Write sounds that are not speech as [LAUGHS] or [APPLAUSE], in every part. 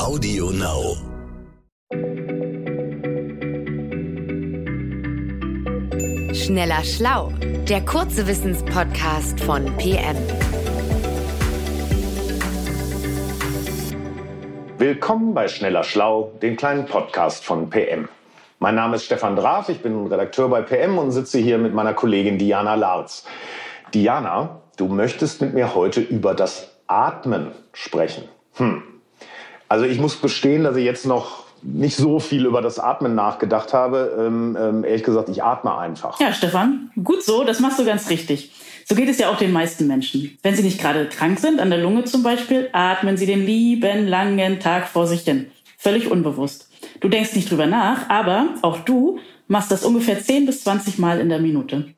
Audio Now. Schneller Schlau, der kurze Wissenspodcast von PM. Willkommen bei Schneller Schlau, dem kleinen Podcast von PM. Mein Name ist Stefan Draf, ich bin Redakteur bei PM und sitze hier mit meiner Kollegin Diana Larz. Diana, du möchtest mit mir heute über das Atmen sprechen. Hm. Also ich muss gestehen, dass ich jetzt noch nicht so viel über das Atmen nachgedacht habe. Ähm, ähm, ehrlich gesagt, ich atme einfach. Ja, Stefan, gut so, das machst du ganz richtig. So geht es ja auch den meisten Menschen. Wenn sie nicht gerade krank sind, an der Lunge zum Beispiel, atmen sie den lieben langen Tag vor sich hin. Völlig unbewusst. Du denkst nicht drüber nach, aber auch du machst das ungefähr 10 bis 20 Mal in der Minute.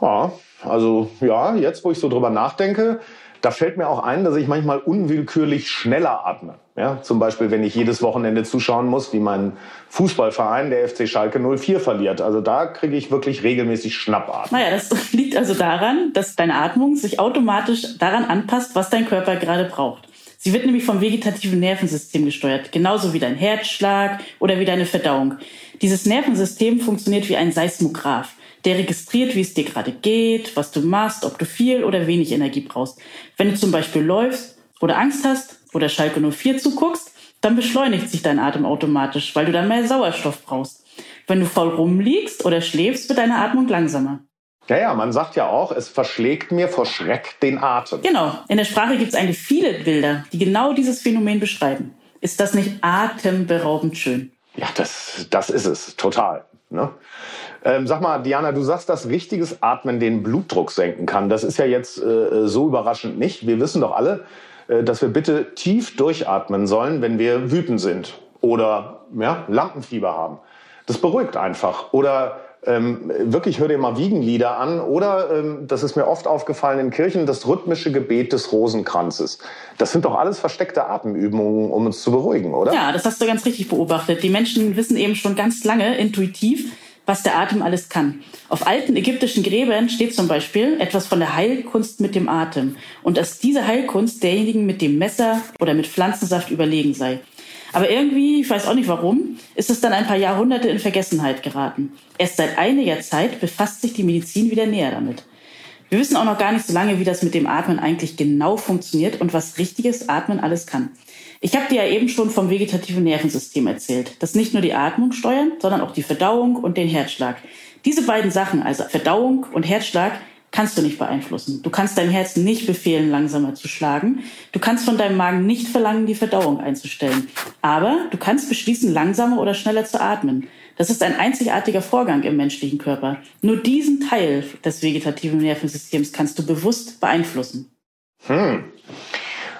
Ja, also ja, jetzt wo ich so drüber nachdenke, da fällt mir auch ein, dass ich manchmal unwillkürlich schneller atme. Ja, zum Beispiel, wenn ich jedes Wochenende zuschauen muss, wie mein Fußballverein, der FC Schalke 04, verliert. Also da kriege ich wirklich regelmäßig Schnappatmen. Naja, das [LAUGHS] liegt also daran, dass deine Atmung sich automatisch daran anpasst, was dein Körper gerade braucht. Sie wird nämlich vom vegetativen Nervensystem gesteuert, genauso wie dein Herzschlag oder wie deine Verdauung. Dieses Nervensystem funktioniert wie ein Seismograph. Der registriert, wie es dir gerade geht, was du machst, ob du viel oder wenig Energie brauchst. Wenn du zum Beispiel läufst oder Angst hast oder Schalke 04 zuguckst, dann beschleunigt sich dein Atem automatisch, weil du dann mehr Sauerstoff brauchst. Wenn du faul rumliegst oder schläfst, wird deine Atmung langsamer. Ja, ja, man sagt ja auch, es verschlägt mir vor Schreck den Atem. Genau. In der Sprache gibt es eigentlich viele Bilder, die genau dieses Phänomen beschreiben. Ist das nicht atemberaubend schön? Ja, das, das ist es, total. Ne? Ähm, sag mal, Diana, du sagst, dass richtiges Atmen den Blutdruck senken kann. Das ist ja jetzt äh, so überraschend nicht. Wir wissen doch alle, äh, dass wir bitte tief durchatmen sollen, wenn wir wütend sind oder ja, Lampenfieber haben. Das beruhigt einfach. Oder ähm, wirklich hör dir mal Wiegenlieder an oder, ähm, das ist mir oft aufgefallen in Kirchen, das rhythmische Gebet des Rosenkranzes. Das sind doch alles versteckte Atemübungen, um uns zu beruhigen, oder? Ja, das hast du ganz richtig beobachtet. Die Menschen wissen eben schon ganz lange intuitiv, was der Atem alles kann. Auf alten ägyptischen Gräbern steht zum Beispiel etwas von der Heilkunst mit dem Atem und dass diese Heilkunst derjenigen mit dem Messer oder mit Pflanzensaft überlegen sei. Aber irgendwie, ich weiß auch nicht warum, ist es dann ein paar Jahrhunderte in Vergessenheit geraten. Erst seit einiger Zeit befasst sich die Medizin wieder näher damit. Wir wissen auch noch gar nicht so lange, wie das mit dem Atmen eigentlich genau funktioniert und was richtiges Atmen alles kann. Ich habe dir ja eben schon vom vegetativen Nervensystem erzählt, das nicht nur die Atmung steuert, sondern auch die Verdauung und den Herzschlag. Diese beiden Sachen, also Verdauung und Herzschlag, kannst du nicht beeinflussen. Du kannst deinem Herzen nicht befehlen, langsamer zu schlagen. Du kannst von deinem Magen nicht verlangen, die Verdauung einzustellen. Aber du kannst beschließen, langsamer oder schneller zu atmen. Das ist ein einzigartiger Vorgang im menschlichen Körper. Nur diesen Teil des vegetativen Nervensystems kannst du bewusst beeinflussen. Hm.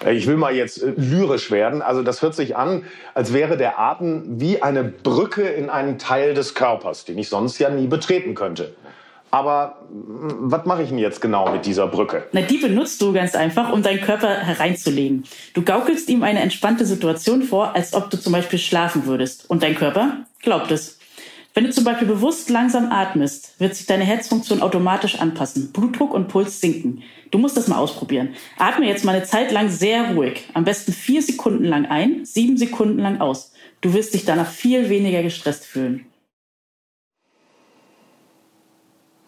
Äh, ich will mal jetzt äh, lyrisch werden. Also das hört sich an, als wäre der Atem wie eine Brücke in einen Teil des Körpers, den ich sonst ja nie betreten könnte. Aber was mache ich denn jetzt genau mit dieser Brücke? Na, die benutzt du ganz einfach, um deinen Körper hereinzulegen. Du gaukelst ihm eine entspannte Situation vor, als ob du zum Beispiel schlafen würdest. Und dein Körper glaubt es. Wenn du zum Beispiel bewusst langsam atmest, wird sich deine Herzfunktion automatisch anpassen. Blutdruck und Puls sinken. Du musst das mal ausprobieren. Atme jetzt mal eine Zeit lang sehr ruhig. Am besten vier Sekunden lang ein, sieben Sekunden lang aus. Du wirst dich danach viel weniger gestresst fühlen.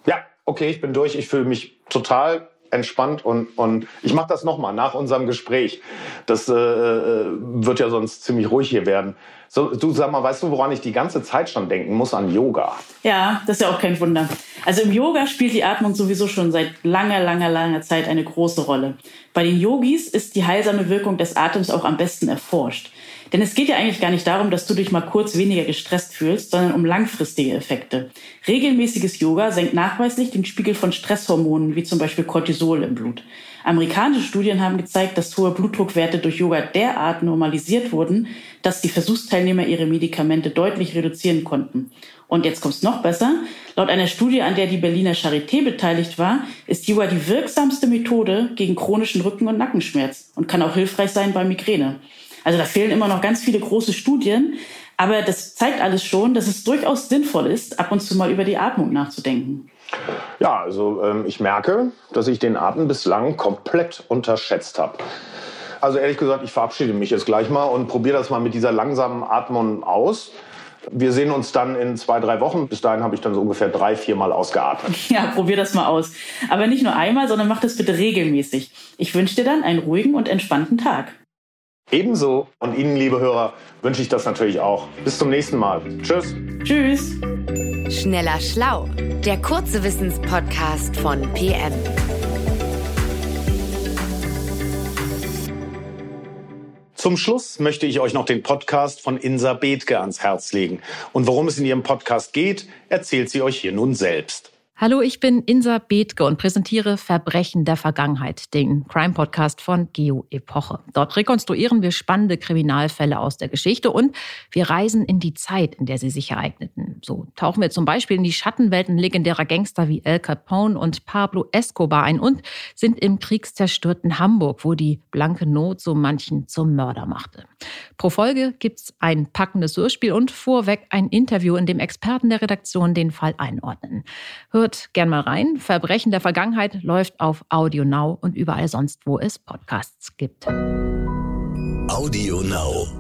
Ja, okay, ich bin durch. Ich fühle mich total entspannt und, und ich mache das nochmal nach unserem Gespräch. Das äh, äh, wird ja sonst ziemlich ruhig hier werden. So, du sag mal, weißt du, woran ich die ganze Zeit schon denken muss? An Yoga. Ja, das ist ja auch kein Wunder. Also im Yoga spielt die Atmung sowieso schon seit langer, langer, langer Zeit eine große Rolle. Bei den Yogis ist die heilsame Wirkung des Atems auch am besten erforscht. Denn es geht ja eigentlich gar nicht darum, dass du dich mal kurz weniger gestresst fühlst, sondern um langfristige Effekte. Regelmäßiges Yoga senkt nachweislich den Spiegel von Stresshormonen, wie zum Beispiel Cortisol im Blut. Amerikanische Studien haben gezeigt, dass hohe Blutdruckwerte durch Yoga derart normalisiert wurden, dass die Versuchsteilnehmer ihre Medikamente deutlich reduzieren konnten. Und jetzt kommt's noch besser. Laut einer Studie, an der die Berliner Charité beteiligt war, ist Yoga die wirksamste Methode gegen chronischen Rücken- und Nackenschmerz und kann auch hilfreich sein bei Migräne. Also da fehlen immer noch ganz viele große Studien, aber das zeigt alles schon, dass es durchaus sinnvoll ist, ab und zu mal über die Atmung nachzudenken. Ja, also ähm, ich merke, dass ich den Atem bislang komplett unterschätzt habe. Also ehrlich gesagt, ich verabschiede mich jetzt gleich mal und probiere das mal mit dieser langsamen Atmung aus. Wir sehen uns dann in zwei, drei Wochen. Bis dahin habe ich dann so ungefähr drei, vier Mal ausgeatmet. [LAUGHS] Ja, probier das mal aus. Aber nicht nur einmal, sondern mach das bitte regelmäßig. Ich wünsche dir dann einen ruhigen und entspannten Tag. Ebenso und Ihnen, liebe Hörer, wünsche ich das natürlich auch. Bis zum nächsten Mal. Tschüss. Tschüss. Schneller Schlau, der kurze Wissenspodcast von PM. Zum Schluss möchte ich euch noch den Podcast von Insa Bethke ans Herz legen. Und worum es in ihrem Podcast geht, erzählt sie euch hier nun selbst. Hallo, ich bin Insa Bethke und präsentiere Verbrechen der Vergangenheit, den Crime-Podcast von Geo Epoche. Dort rekonstruieren wir spannende Kriminalfälle aus der Geschichte und wir reisen in die Zeit, in der sie sich ereigneten. So tauchen wir zum Beispiel in die Schattenwelten legendärer Gangster wie El Capone und Pablo Escobar ein und sind im kriegszerstörten Hamburg, wo die blanke Not so manchen zum Mörder machte. Pro Folge gibt's ein packendes Hörspiel und vorweg ein Interview, in dem Experten der Redaktion den Fall einordnen. Hört Hört gern mal rein. Verbrechen der Vergangenheit läuft auf Audio Now und überall sonst, wo es Podcasts gibt. Audio Now.